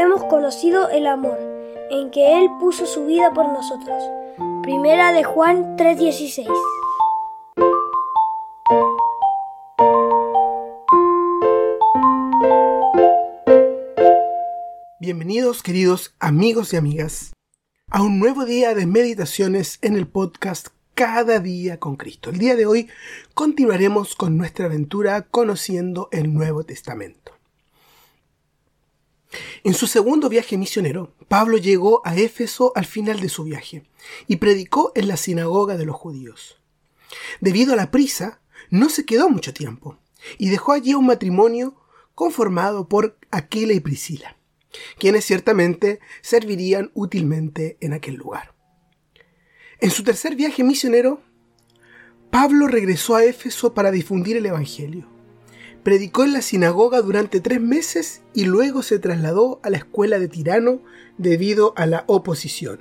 hemos conocido el amor, en que Él puso su vida por nosotros. Primera de Juan 3:16. Bienvenidos queridos amigos y amigas a un nuevo día de meditaciones en el podcast Cada día con Cristo. El día de hoy continuaremos con nuestra aventura conociendo el Nuevo Testamento. En su segundo viaje misionero, Pablo llegó a Éfeso al final de su viaje y predicó en la sinagoga de los judíos. Debido a la prisa, no se quedó mucho tiempo y dejó allí un matrimonio conformado por Aquila y Priscila, quienes ciertamente servirían útilmente en aquel lugar. En su tercer viaje misionero, Pablo regresó a Éfeso para difundir el Evangelio. Predicó en la sinagoga durante tres meses y luego se trasladó a la escuela de Tirano debido a la oposición.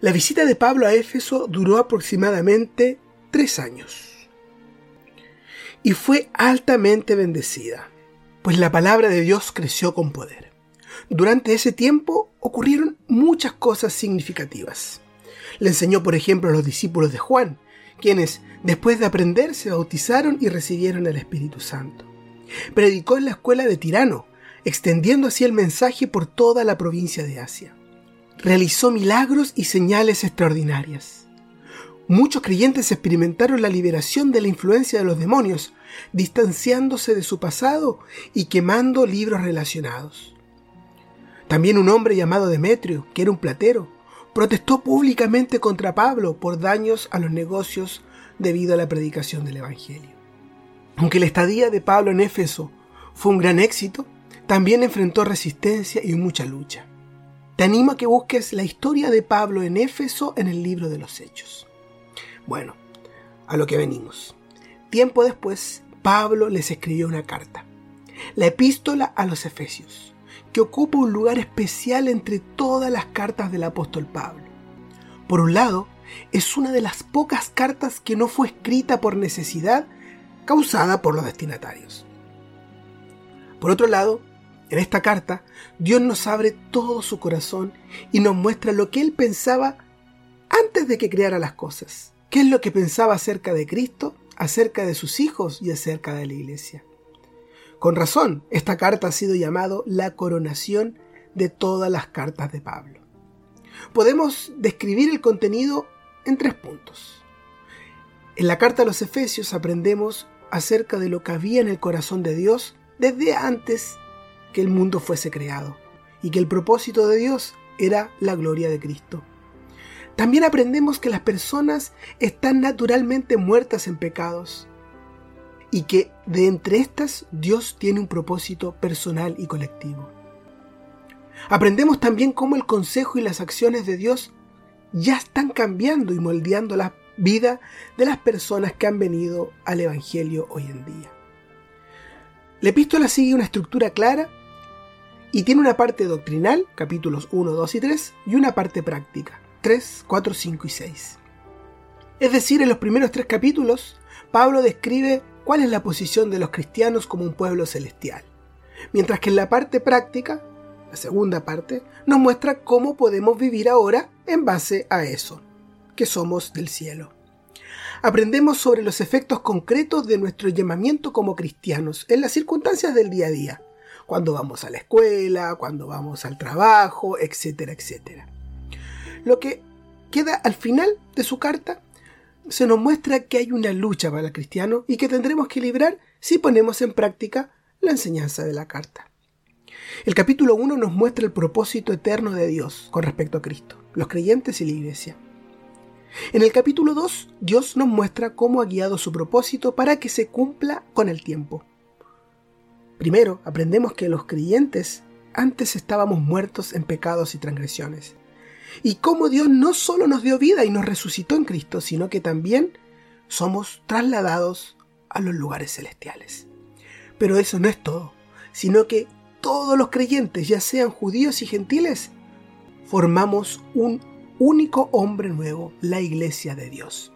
La visita de Pablo a Éfeso duró aproximadamente tres años y fue altamente bendecida, pues la palabra de Dios creció con poder. Durante ese tiempo ocurrieron muchas cosas significativas. Le enseñó, por ejemplo, a los discípulos de Juan, quienes, después de aprender, se bautizaron y recibieron el Espíritu Santo. Predicó en la escuela de Tirano, extendiendo así el mensaje por toda la provincia de Asia. Realizó milagros y señales extraordinarias. Muchos creyentes experimentaron la liberación de la influencia de los demonios, distanciándose de su pasado y quemando libros relacionados. También un hombre llamado Demetrio, que era un platero, protestó públicamente contra Pablo por daños a los negocios debido a la predicación del Evangelio. Aunque la estadía de Pablo en Éfeso fue un gran éxito, también enfrentó resistencia y mucha lucha. Te animo a que busques la historia de Pablo en Éfeso en el libro de los Hechos. Bueno, a lo que venimos. Tiempo después, Pablo les escribió una carta, la epístola a los Efesios, que ocupa un lugar especial entre todas las cartas del apóstol Pablo. Por un lado, es una de las pocas cartas que no fue escrita por necesidad causada por los destinatarios. Por otro lado, en esta carta, Dios nos abre todo su corazón y nos muestra lo que Él pensaba antes de que creara las cosas. ¿Qué es lo que pensaba acerca de Cristo, acerca de sus hijos y acerca de la iglesia? Con razón, esta carta ha sido llamado la coronación de todas las cartas de Pablo. Podemos describir el contenido en tres puntos. En la carta a los Efesios aprendemos acerca de lo que había en el corazón de Dios desde antes que el mundo fuese creado y que el propósito de Dios era la gloria de Cristo. También aprendemos que las personas están naturalmente muertas en pecados y que de entre estas Dios tiene un propósito personal y colectivo. Aprendemos también cómo el consejo y las acciones de Dios ya están cambiando y moldeando la vida de las personas que han venido al Evangelio hoy en día. La epístola sigue una estructura clara y tiene una parte doctrinal, capítulos 1, 2 y 3, y una parte práctica, 3, 4, 5 y 6. Es decir, en los primeros tres capítulos, Pablo describe cuál es la posición de los cristianos como un pueblo celestial, mientras que en la parte práctica, la segunda parte, nos muestra cómo podemos vivir ahora en base a eso, que somos del cielo. Aprendemos sobre los efectos concretos de nuestro llamamiento como cristianos en las circunstancias del día a día, cuando vamos a la escuela, cuando vamos al trabajo, etcétera, etcétera. Lo que queda al final de su carta se nos muestra que hay una lucha para el cristiano y que tendremos que librar si ponemos en práctica la enseñanza de la carta. El capítulo 1 nos muestra el propósito eterno de Dios con respecto a Cristo, los creyentes y la iglesia. En el capítulo 2, Dios nos muestra cómo ha guiado su propósito para que se cumpla con el tiempo. Primero, aprendemos que los creyentes antes estábamos muertos en pecados y transgresiones. Y cómo Dios no solo nos dio vida y nos resucitó en Cristo, sino que también somos trasladados a los lugares celestiales. Pero eso no es todo, sino que todos los creyentes, ya sean judíos y gentiles, formamos un único hombre nuevo, la iglesia de Dios.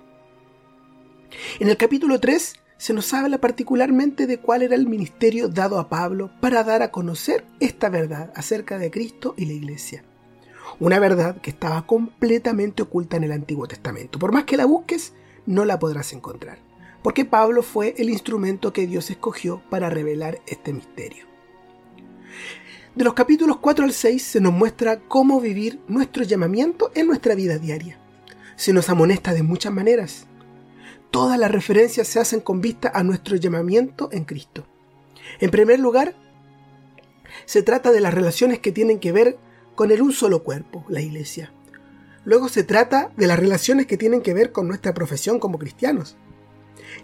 En el capítulo 3 se nos habla particularmente de cuál era el ministerio dado a Pablo para dar a conocer esta verdad acerca de Cristo y la iglesia. Una verdad que estaba completamente oculta en el Antiguo Testamento. Por más que la busques, no la podrás encontrar, porque Pablo fue el instrumento que Dios escogió para revelar este misterio. De los capítulos 4 al 6 se nos muestra cómo vivir nuestro llamamiento en nuestra vida diaria. Se nos amonesta de muchas maneras. Todas las referencias se hacen con vista a nuestro llamamiento en Cristo. En primer lugar, se trata de las relaciones que tienen que ver con el un solo cuerpo, la iglesia. Luego se trata de las relaciones que tienen que ver con nuestra profesión como cristianos.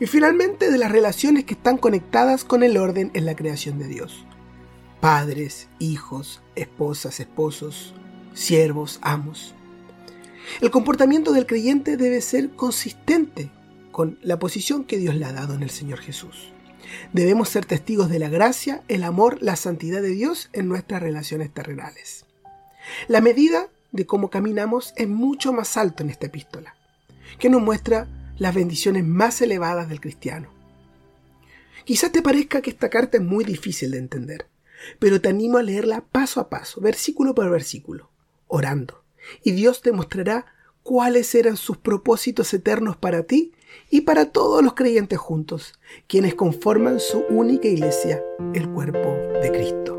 Y finalmente de las relaciones que están conectadas con el orden en la creación de Dios padres, hijos, esposas, esposos, siervos, amos. El comportamiento del creyente debe ser consistente con la posición que Dios le ha dado en el Señor Jesús. Debemos ser testigos de la gracia, el amor, la santidad de Dios en nuestras relaciones terrenales. La medida de cómo caminamos es mucho más alto en esta epístola, que nos muestra las bendiciones más elevadas del cristiano. Quizás te parezca que esta carta es muy difícil de entender, pero te animo a leerla paso a paso, versículo por versículo, orando. Y Dios te mostrará cuáles eran sus propósitos eternos para ti y para todos los creyentes juntos, quienes conforman su única iglesia, el cuerpo de Cristo.